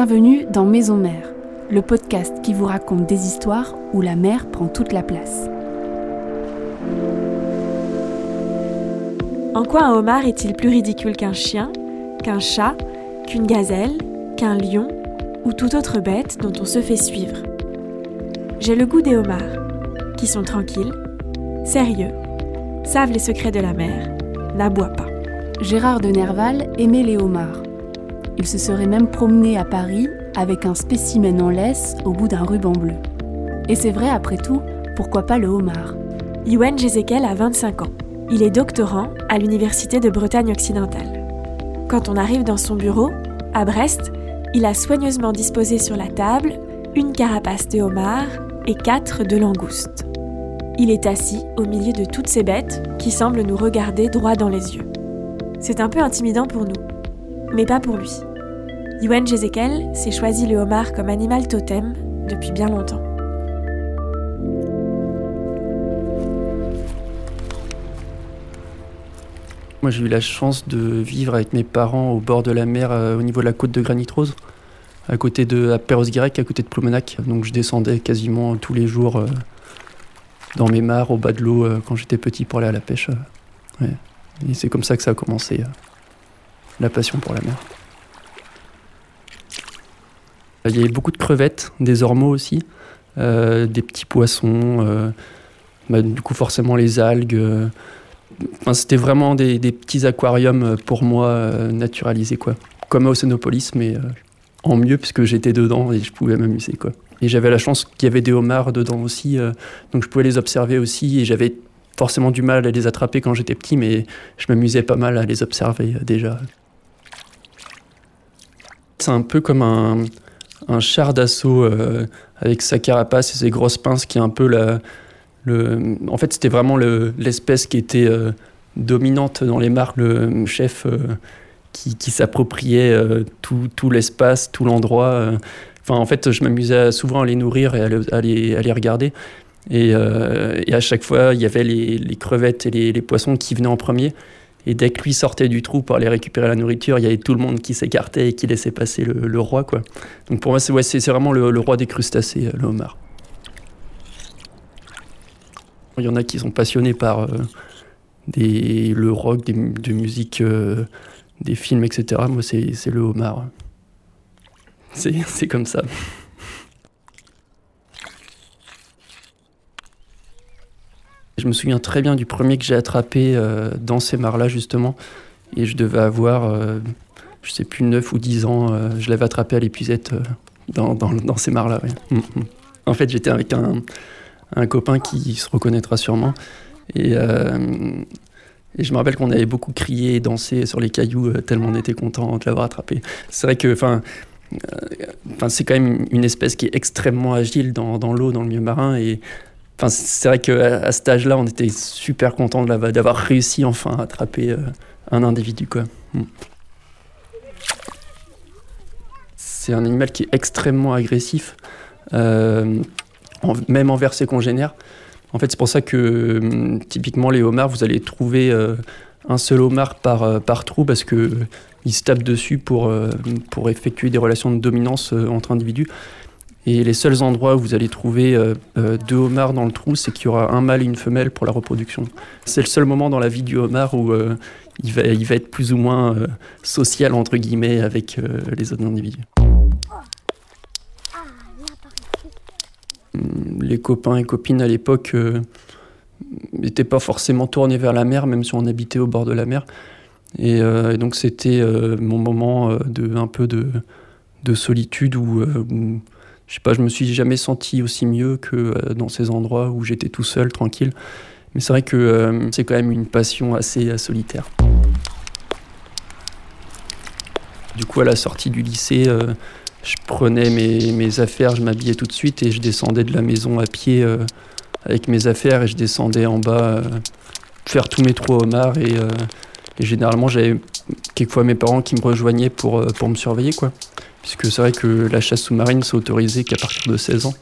Bienvenue dans Maison Mère, le podcast qui vous raconte des histoires où la mer prend toute la place. En quoi un homard est-il plus ridicule qu'un chien, qu'un chat, qu'une gazelle, qu'un lion ou toute autre bête dont on se fait suivre? J'ai le goût des homards, qui sont tranquilles, sérieux, savent les secrets de la mer, n'aboient pas. Gérard de Nerval aimait les homards. Il se serait même promené à Paris avec un spécimen en laisse au bout d'un ruban bleu. Et c'est vrai, après tout, pourquoi pas le homard? Yuen Jezekel a 25 ans. Il est doctorant à l'Université de Bretagne occidentale. Quand on arrive dans son bureau, à Brest, il a soigneusement disposé sur la table une carapace de homard et quatre de langoustes. Il est assis au milieu de toutes ces bêtes qui semblent nous regarder droit dans les yeux. C'est un peu intimidant pour nous, mais pas pour lui. Yuen Jezekel s'est choisi le homard comme animal totem depuis bien longtemps. Moi, j'ai eu la chance de vivre avec mes parents au bord de la mer, euh, au niveau de la côte de Granit Rose, à côté de à Perros-Guirec, à côté de Ploumenac. Donc, je descendais quasiment tous les jours euh, dans mes mares, au bas de l'eau, euh, quand j'étais petit pour aller à la pêche. Et c'est comme ça que ça a commencé, la passion pour la mer. Il y avait beaucoup de crevettes, des ormeaux aussi, des petits poissons, bah, du coup forcément les algues c'était vraiment des, petits aquariums euh, pour moi euh, naturalisés, quoi. Comme à Océanopolis, mais euh, en mieux, puisque j'étais dedans et je pouvais m'amuser, quoi. Et j'avais la chance qu'il y avait des homards dedans aussi, donc je pouvais les observer aussi, et j'avais forcément du mal à les attraper quand j'étais petit, mais je m'amusais pas mal à les observer déjà. C'est un peu comme un, char d'assaut avec sa carapace et ses grosses pinces qui est un peu la, en fait, c'était vraiment l'espèce qui était euh, dominante dans les marques, le chef euh, qui, s'appropriait euh, tout, l'espace, tout l'endroit. Enfin, en fait, je m'amusais souvent à les nourrir et à, les, regarder. Et, à chaque fois, il y avait les, crevettes et les, poissons qui venaient en premier. Et dès que lui sortait du trou pour aller récupérer la nourriture, il y avait tout le monde qui s'écartait et qui laissait passer le, roi. Donc pour moi, c'est vraiment le, roi des crustacés, le homard. Il y en a qui sont passionnés par euh, le rock, de musique, euh, des films, etc. Moi, c'est le homard. C'est comme ça. Je me souviens très bien du premier que j'ai attrapé euh, dans ces mares-là, justement. Et je devais avoir, je sais plus, 9 ou 10 ans. je l'avais attrapé à l'épuisette dans, dans, dans, ces mares-là. Mm, mm. En fait, j'étais avec un, un copain qui se reconnaîtra sûrement. Et, euh, et je me rappelle qu'on avait beaucoup crié et dansé sur les cailloux euh, tellement on était content de l'avoir attrapé. C'est vrai que, enfin, euh, c'est quand même une espèce qui est extrêmement agile dans, dans l'eau, dans le milieu marin. Et enfin, c'est vrai qu'à cet âge-là, on était super content d'avoir réussi enfin à attraper un individu. Hmm. C'est un animal qui est extrêmement agressif. Euh, même envers ses congénères. En fait, c'est pour ça que hum, typiquement les homards, vous allez trouver euh, un seul homard par, euh, trou parce euh, il se tape dessus pour effectuer des relations de dominance entre individus. Et les seuls endroits où vous allez trouver deux homards dans le trou, c'est qu'il y aura un mâle et une femelle pour la reproduction. C'est le seul moment dans la vie du homard où il, va, il va être plus ou moins social, entre guillemets, avec les autres individus. les copains et copines à l'époque n'étaient euh, pas forcément tournés vers la mer, même si on habitait au bord de la mer. Et, euh, donc c'était euh, mon moment de un peu de, solitude où, je sais pas, je me suis jamais senti aussi mieux que dans ces endroits où j'étais tout seul, tranquille. Mais c'est vrai que c'est quand même une passion assez solitaire. Du coup, à la sortie du lycée, je prenais mes, affaires, je m'habillais tout de suite et je descendais de la maison à pied euh, avec mes affaires et je descendais en bas euh, faire tous mes trous homards et, euh, et généralement j'avais quelquefois mes parents qui me rejoignaient pour, pour me surveiller quoi. Puisque c'est vrai que la chasse sous-marine c'est autorisé qu'à partir de 16 ans.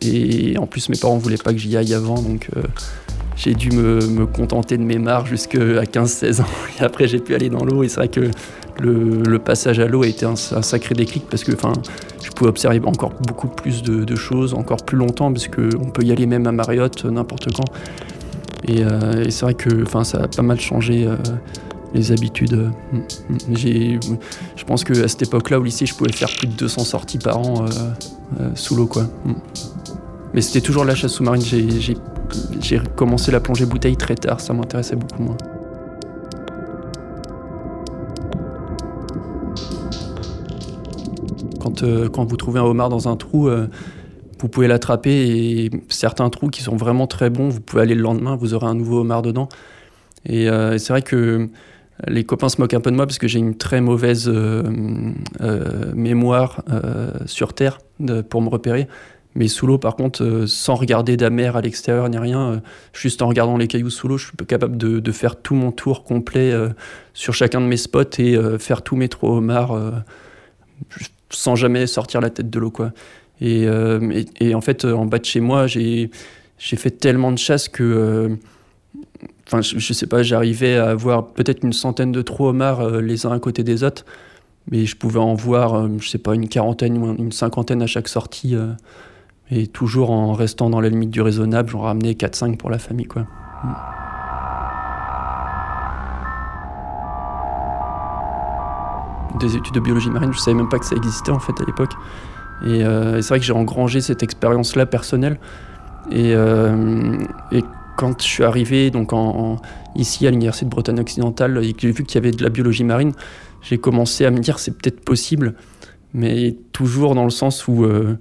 et en plus mes parents voulaient pas que j'y aille avant donc j'ai dû me, me, contenter de mes mares jusqu'à 15-16 ans et après j'ai pu aller dans l'eau et c'est vrai que le, passage à l'eau a été un, sacré déclic parce que je pouvais observer encore beaucoup plus de, choses, encore plus longtemps, parce qu'on peut y aller même à Marriott n'importe quand. Et, c'est vrai que ça a pas mal changé les habitudes. je pense qu'à cette époque-là, au lycée, je pouvais faire plus de 200 sorties par an sous l'eau. quoi. Mais c'était toujours la chasse sous-marine. J'ai commencé la plongée bouteille très tard, ça m'intéressait beaucoup moins. Quand, euh, quand, vous trouvez un homard dans un trou, euh, vous pouvez l'attraper et certains trous qui sont vraiment très bons, vous pouvez aller le lendemain, vous aurez un nouveau homard dedans. Et euh, c'est vrai que les copains se moquent un peu de moi parce que j'ai une très mauvaise mémoire sur Terre pour me repérer. Mais sous l'eau, par contre, euh, sans regarder la mer à l'extérieur ni rien, euh, juste en regardant les cailloux sous l'eau, je suis capable de, faire tout mon tour complet euh, sur chacun de mes spots et faire tous mes trous homards sans jamais sortir la tête de l'eau. quoi. Et, et, en fait, en bas de chez moi, j'ai fait tellement de chasse que. Enfin, je, sais pas, j'arrivais à avoir peut-être une centaine de trous homards les uns à côté des autres, mais je pouvais en voir, je sais pas, une quarantaine ou une cinquantaine à chaque sortie. Et toujours en restant dans la limite du raisonnable, j'en ramenais 4-5 pour la famille. Quoi. Des études de biologie marine, je savais même pas que ça existait en fait à l'époque. Et, euh, c'est vrai que j'ai engrangé cette expérience-là personnelle. Et, euh, et, quand je suis arrivé donc ici à l'Université de Bretagne occidentale et que j'ai vu qu'il y avait de la biologie marine, j'ai commencé à me dire c'est peut-être possible, mais toujours dans le sens où euh,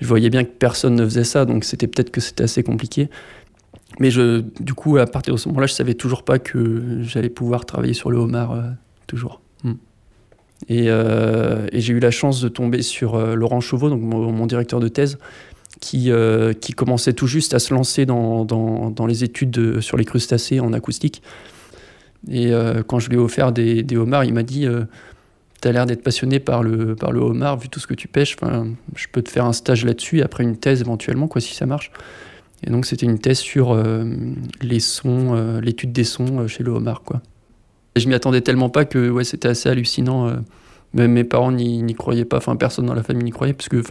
je voyais bien que personne ne faisait ça, donc c'était peut-être que c'était assez compliqué. Mais je, du coup, à partir de ce moment-là, je savais toujours pas que j'allais pouvoir travailler sur le homard euh, toujours. Hmm. Et, euh, et j'ai eu la chance de tomber sur Laurent Chauveau, donc mon, directeur de thèse, qui, qui commençait tout juste à se lancer dans, dans, dans les études sur les crustacés en acoustique. Et quand je lui ai offert des, des homards, il m'a dit tu as l'air d'être passionné par le, par le homard, vu tout ce que tu pêches. Je peux te faire un stage là-dessus après une thèse éventuellement, quoi, si ça marche. Et donc, c'était une thèse sur euh, les sons, euh, l'étude des sons euh, chez le homard, quoi. Et je m'y attendais tellement pas que ouais, c'était assez hallucinant. même mes parents n'y croyaient pas, enfin, personne dans la famille n'y croyait, parce que,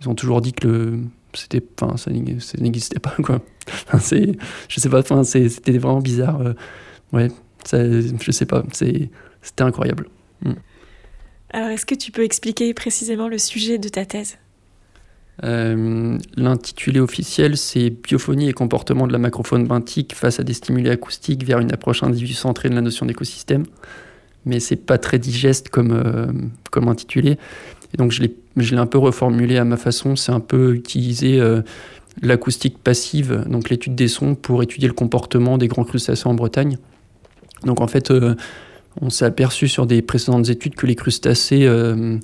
ils ont toujours dit que le, c'était, enfin, ça, n'existait pas, quoi. c'est, je sais pas, enfin, c'était vraiment bizarre. ouais, ça, je sais pas, c'était incroyable. Mm. Alors, est-ce que tu peux expliquer précisément le sujet de ta thèse? Euh, L'intitulé officiel, c'est Biophonie et comportement de la macrofaune benthique face à des stimuli acoustiques vers une approche individu centrée de la notion d'écosystème. Mais c'est pas très digeste comme, euh, comme intitulé. Et donc, je l'ai un peu reformulé à ma façon. C'est un peu utiliser euh, l'acoustique passive, donc l'étude des sons, pour étudier le comportement des grands crustacés en Bretagne. Donc, en fait on s'est aperçu sur des précédentes études que les crustacés euh,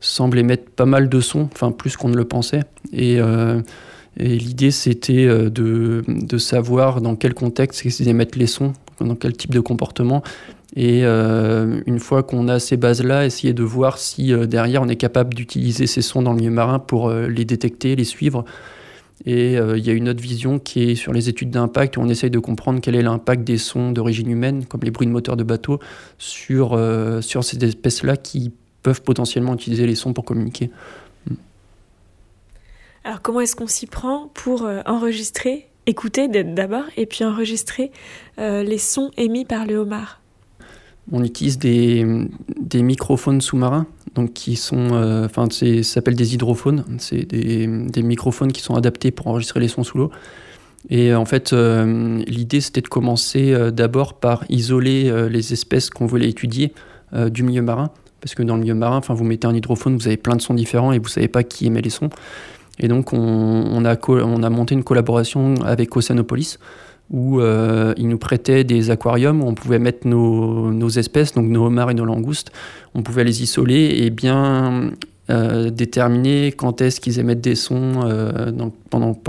semblent émettre pas mal de sons, enfin plus qu'on ne le pensait. Et, euh, l'idée, c'était euh, de, savoir dans quel contexte ils émettent les sons, dans quel type de comportement. Et une fois qu'on a ces bases-là, essayer de voir si derrière on est capable d'utiliser ces sons dans le milieu marin pour les détecter, les suivre et euh, il y a une autre vision qui est sur les études d'impact, où on essaye de comprendre quel est l'impact des sons d'origine humaine, comme les bruits de moteurs de bateau, sur, euh, sur ces espèces-là qui peuvent potentiellement utiliser les sons pour communiquer. Hmm. Alors comment est-ce qu'on s'y prend pour euh, enregistrer, écouter d'abord, et puis enregistrer les sons émis par le homard? On utilise des, des microphones sous-marins donc qui sont, euh, enfin, ça s'appelle des hydrophones. C'est des, des, microphones qui sont adaptés pour enregistrer les sons sous l'eau. Et en fait, euh, l'idée c'était de commencer euh, d'abord par isoler les espèces qu'on voulait étudier du milieu marin, parce que dans le milieu marin, enfin, vous mettez un hydrophone, vous avez plein de sons différents et vous savez pas qui émet les sons. Et donc, on, on a, on a monté une collaboration avec Oceanopolis où euh, ils nous prêtaient des aquariums où on pouvait mettre nos, nos, espèces, donc nos homards et nos langoustes, on pouvait les isoler et bien euh, déterminer quand est-ce qu'ils émettent des sons, euh, pendant,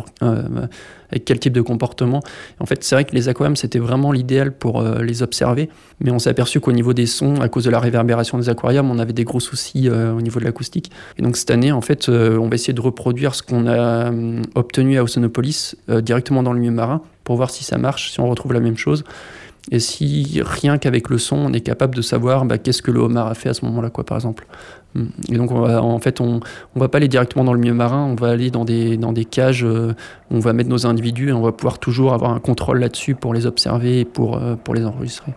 avec quel type de comportement. En fait, c'est vrai que les aquariums, c'était vraiment l'idéal pour les observer, mais on s'est aperçu qu'au niveau des sons, à cause de la réverbération des aquariums, on avait des gros soucis au niveau de l'acoustique. Et donc cette année, en fait, on va essayer de reproduire ce qu'on a obtenu à Oceanopolis directement dans le milieu marin pour voir si ça marche, si on retrouve la même chose. Et si rien qu'avec le son, on est capable de savoir bah, qu'est-ce que le homard a fait à ce moment-là, quoi, par exemple. Et donc, on va, en fait, on ne va pas aller directement dans le milieu marin, on va aller dans des, dans des cages où on va mettre nos individus et on va pouvoir toujours avoir un contrôle là-dessus pour les observer et pour, pour les enregistrer.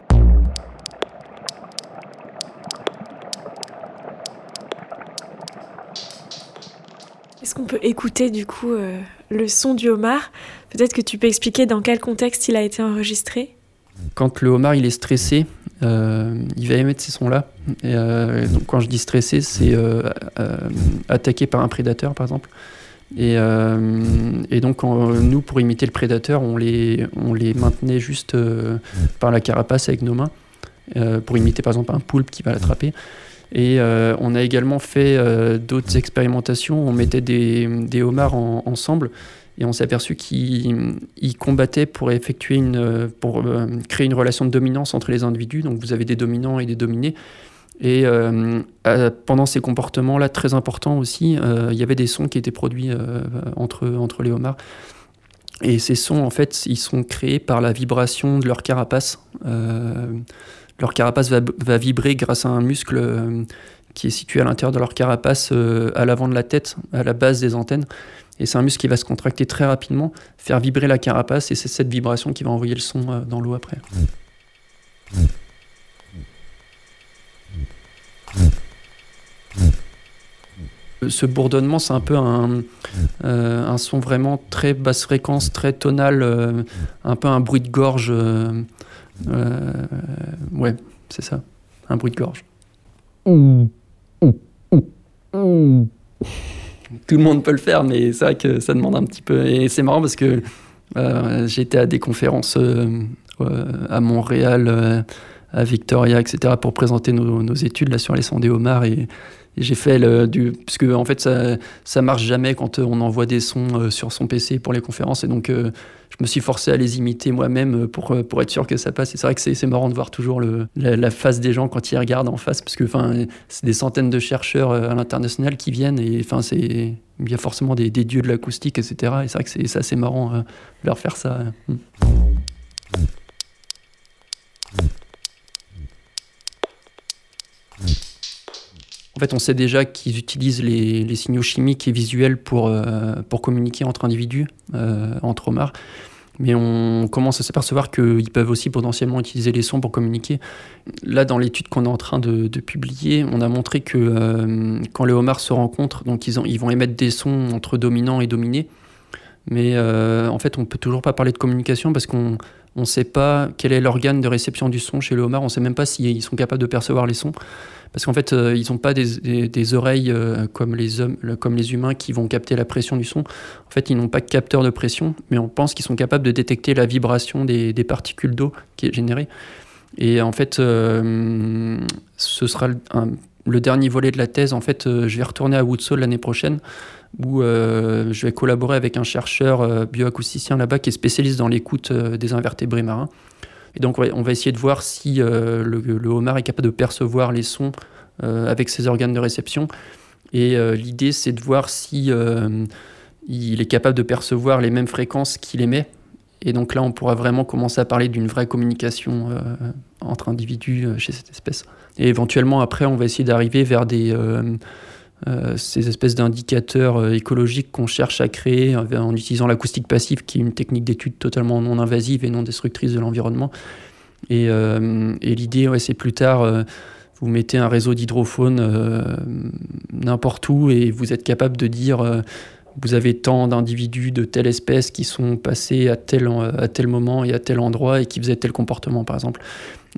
Est-ce qu'on peut écouter du coup euh, le son du homard? Peut-être que tu peux expliquer dans quel contexte il a été enregistré? Quand le homard il est stressé, euh, il va émettre ces sons-là. Euh, donc quand je dis stressé, c'est attaqué par un prédateur par exemple. Et, donc nous, pour imiter le prédateur, on les, on les maintenait juste par la carapace avec nos mains, pour imiter par exemple un poulpe qui va l'attraper. Et euh, on a également fait euh, d'autres expérimentations. On mettait des homards ensemble et on s'est aperçu qu'ils combattaient pour effectuer une, pour euh, créer une relation de dominance entre les individus. Donc vous avez des dominants et des dominés. Et pendant ces comportements-là, très importants aussi, il y avait des sons qui étaient produits entre, entre les homards. Et ces sons, en fait, ils sont créés par la vibration de leur carapace leur carapace va, vibrer grâce à un muscle euh, qui est situé à l'intérieur de leur carapace, euh, à l'avant de la tête, à la base des antennes. Et c'est un muscle qui va se contracter très rapidement, faire vibrer la carapace, et c'est cette vibration qui va envoyer le son euh, dans l'eau après. Ce bourdonnement, c'est un peu un, un, son vraiment très basse fréquence, très tonal, un peu un bruit de gorge. Euh, ouais, c'est ça. Un bruit de gorge. Tout le monde peut le faire, mais c'est vrai que ça demande un petit peu. Et c'est marrant parce que euh, j'étais à des conférences euh, à Montréal, à Victoria, etc., pour présenter nos, études là, sur les sons des homards. J'ai fait le, du. Parce que, en fait, ça, ça marche jamais quand euh, on envoie des sons euh, sur son PC pour les conférences. Et donc, euh, je me suis forcé à les imiter moi-même pour, pour être sûr que ça passe. Et c'est vrai que c'est marrant de voir toujours le, la, face des gens quand ils regardent en face. Parce que, enfin, c'est des centaines de chercheurs à l'international qui viennent. Et, enfin, c'est. Il y a forcément des, des dieux de l'acoustique, etc. Et c'est vrai que c'est assez marrant de leur faire ça. En fait, on sait déjà qu'ils utilisent les, signaux chimiques et visuels pour, euh, communiquer entre individus, euh, entre homards. Mais on commence à s'apercevoir qu'ils peuvent aussi potentiellement utiliser les sons pour communiquer. Là, dans l'étude qu'on est en train de, publier, on a montré que euh, quand les homards se rencontrent, donc ils, ils vont émettre des sons entre dominants et dominés. Mais en fait, on ne peut toujours pas parler de communication parce qu'on ne sait pas quel est l'organe de réception du son chez le homard. On ne sait même pas s'ils sont capables de percevoir les sons parce qu'en fait, euh, ils n'ont pas des, oreilles euh, comme, les hommes, comme les humains qui vont capter la pression du son. En fait, ils n'ont pas de capteur de pression, mais on pense qu'ils sont capables de détecter la vibration des, particules d'eau qui est générée. Et en fait, euh, ce sera le, dernier volet de la thèse. En fait, je vais retourner à Woodsole l'année prochaine, où je vais collaborer avec un chercheur bioacousticien là-bas qui est spécialiste dans l'écoute des invertébrés marins. Et donc, on va essayer de voir si euh, le, homard est capable de percevoir les sons euh, avec ses organes de réception. Et euh, l'idée, c'est de voir si il est capable de percevoir les mêmes fréquences qu'il émet. Et donc là, on pourra vraiment commencer à parler d'une vraie communication entre individus chez cette espèce. Et éventuellement, après, on va essayer d'arriver vers des euh, ces espèces d'indicateurs euh, écologiques qu'on cherche à créer en utilisant l'acoustique passive, qui est une technique d'étude totalement non invasive et non destructrice de l'environnement. Et, euh, l'idée, c'est plus tard, vous mettez un réseau d'hydrophones n'importe où et vous êtes capable de dire vous avez tant d'individus de telle espèce qui sont passés à tel, à tel moment et à tel endroit et qui faisaient tel comportement, par exemple.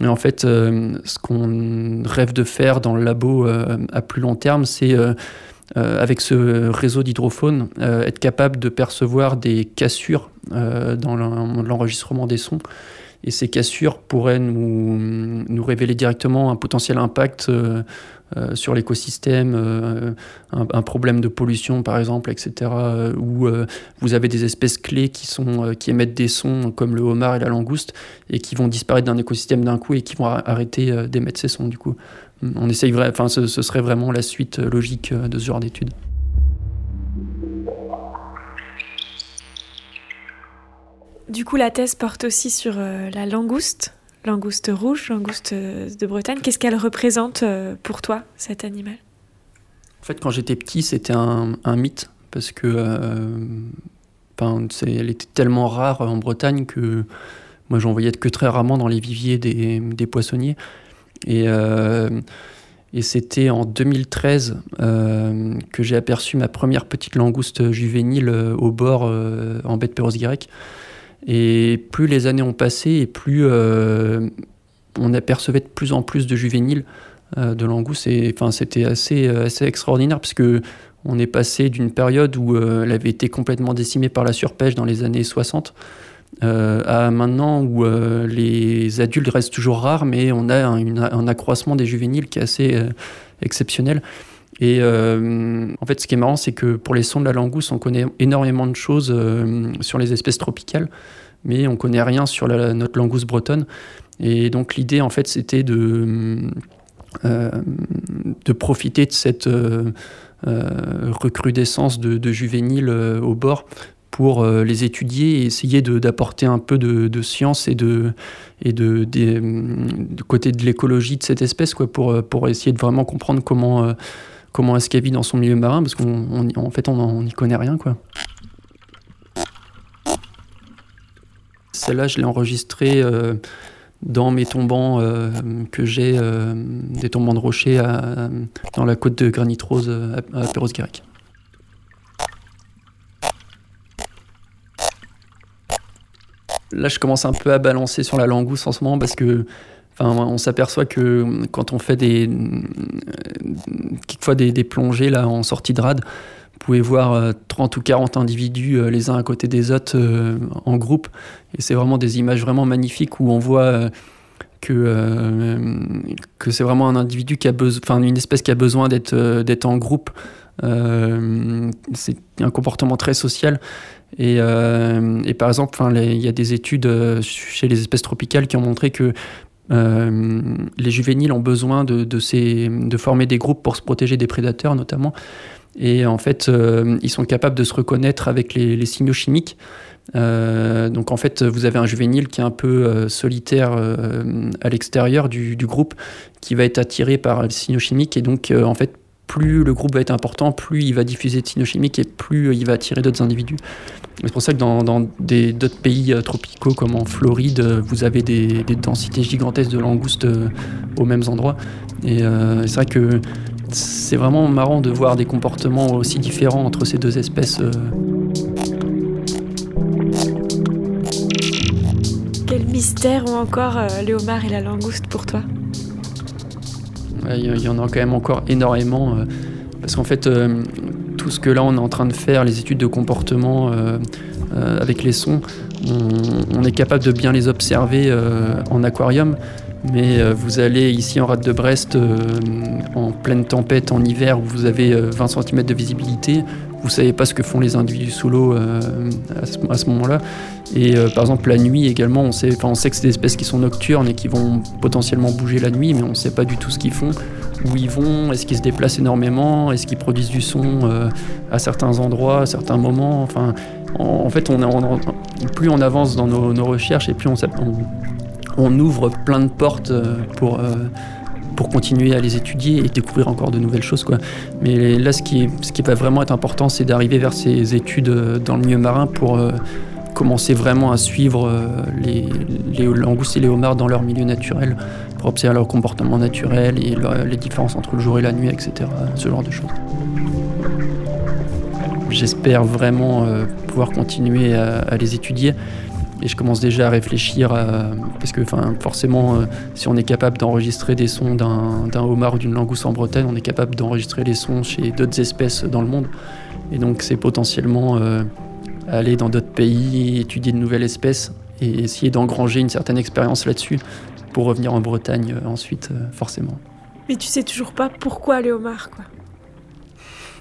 Mais en fait, euh, ce qu'on rêve de faire dans le labo euh, à plus long terme, c'est euh, avec ce réseau d'hydrophones, être capable de percevoir des cassures dans l'enregistrement des sons. Et ces cassures pourraient nous, révéler directement un potentiel impact euh, sur l'écosystème, euh, un, problème de pollution par exemple, etc., euh, où vous avez des espèces clés qui, sont, qui émettent des sons comme le homard et la langouste et qui vont disparaître d'un écosystème d'un coup et qui vont arrêter d'émettre ces sons du coup. On essaye, enfin, ce serait vraiment la suite logique de ce genre d'études. Du coup, la thèse porte aussi sur la langouste. langouste rouge, langouste de Bretagne. Qu'est-ce qu'elle représente pour toi, cet animal? En fait, quand j'étais petit, c'était un, mythe parce que elle était tellement rare en Bretagne que moi j'en voyais que très rarement dans les viviers des, poissonniers. Et c'était en 2013 euh, que j'ai aperçu ma première petite langouste juvénile euh, au bord euh, en baie de Perros-Guirec. Et plus les années ont passé et plus on apercevait de plus en plus de juvéniles de langoustes. Et enfin, c'était assez, assez extraordinaire parce que on est passé d'une période où elle avait été complètement décimée par la surpêche dans les années 60 euh, à maintenant où euh, les adultes restent toujours rares, mais on a un, accroissement des juvéniles qui est assez euh, exceptionnel. Et en fait, ce qui est marrant, c'est que pour les sons de la langouste, on connaît énormément de choses sur les espèces tropicales, mais on connaît rien sur notre langouste bretonne. Et donc l'idée, en fait, c'était de, de profiter de cette recrudescence de, de juvéniles au bord pour euh, les étudier et essayer d'apporter un peu de, science et de, et de, côté de l'écologie de cette espèce quoi, pour, euh, pour essayer de vraiment comprendre comment, euh, comment est-ce qu'elle vit dans son milieu marin parce qu'en fait on n'y connaît rien. quoi. Celle-là, je l'ai enregistrée dans mes tombants que j'ai, des tombants de rochers dans la côte de Granit Rose à, à Perros-Guirec. là, je commence un peu à balancer sur la langouste en ce moment parce que On s'aperçoit que quand on fait des, quelquefois des, plongées là, en sortie de rade, vous pouvez voir 30 euh, ou 40 individus euh, les uns à côté des autres euh, en groupe. Et c'est vraiment des images vraiment magnifiques où on voit que, que c'est vraiment un individu qui a besoin, une espèce qui a besoin d'être en groupe. c'est un comportement très social et, par exemple, il y a des études chez les espèces tropicales qui ont montré que les juvéniles ont besoin de, de, former des groupes pour se protéger des prédateurs notamment. Et en fait, ils sont capables de se reconnaître avec les, signaux chimiques. donc en fait, vous avez un juvénile qui est un peu solitaire à l'extérieur du, du, groupe, qui va être attiré par les signaux chimiques. Et donc en fait, plus le groupe va être important, plus il va diffuser de signaux et plus il va attirer d'autres individus. C'est pour ça que dans, d'autres pays euh, tropicaux comme en Floride, euh, vous avez des, densités gigantesques de langoustes euh, aux mêmes endroits. Et c'est vrai que c'est vraiment marrant de voir des comportements aussi différents entre ces deux espèces. Quel mystère ont encore les homards et la langouste pour toi? Il y en a quand même encore énormément. Euh, parce qu'en fait, euh, tout ce que là on est en train de faire, les études de comportement euh, avec les sons, on, est capable de bien les observer en aquarium. Mais vous allez ici en rade de Brest en pleine tempête en hiver où vous avez 20 cm de visibilité, vous savez pas ce que font les individus sous l'eau euh, à ce, moment-là. Et euh, par exemple, la nuit également, on sait, on sait que c'est des espèces qui sont nocturnes et qui vont potentiellement bouger la nuit, mais on ne sait pas du tout ce qu'ils font, où ils vont, est-ce qu'ils se déplacent énormément, est-ce qu'ils produisent du son euh, à certains endroits, à certains moments. Enfin, en, fait, plus on avance dans nos, recherches et plus on, ouvre plein de portes pour pour continuer à les étudier et découvrir encore de nouvelles choses. Quoi. Mais là, ce qui, ce qui va vraiment être important, c'est d'arriver vers ces études euh, dans le milieu marin pour euh, commencer vraiment à suivre euh, les, les, langoustes et les homards dans leur milieu naturel, pour observer leur comportement naturel et les différences entre le jour et la nuit, etc. Ce genre de choses. J'espère vraiment pouvoir continuer à les étudier et je commence déjà à réfléchir, parce que forcément, euh, si on est capable d'enregistrer des sons d'un homard ou d'une langouste en Bretagne, on est capable d'enregistrer les sons chez d'autres espèces dans le monde. Et donc c'est potentiellement euh, aller dans d'autres pays, étudier de nouvelles espèces et essayer d'engranger une certaine expérience là-dessus pour revenir en Bretagne euh, ensuite, forcément. Mais tu sais toujours pas pourquoi les homards, quoi.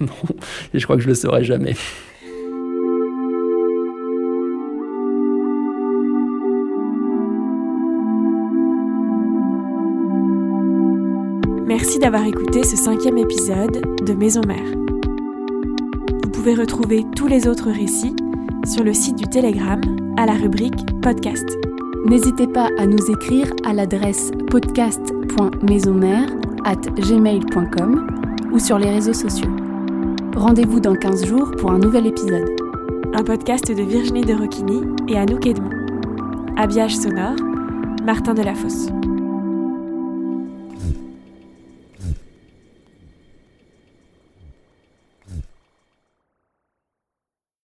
non, et je crois que je le saurai jamais. Merci d'avoir écouté ce cinquième épisode de Maison Mère. Vous pouvez retrouver tous les autres récits sur le site du Telegram à la rubrique Podcast. N'hésitez pas à nous écrire à l'adresse podcast.maisonmère@gmail.com ou sur les réseaux sociaux. Rendez-vous dans 15 jours pour un nouvel épisode. Un podcast de Virginie de Roquigny et Anouk Edmond. Habillage sonore, Martin Delafosse.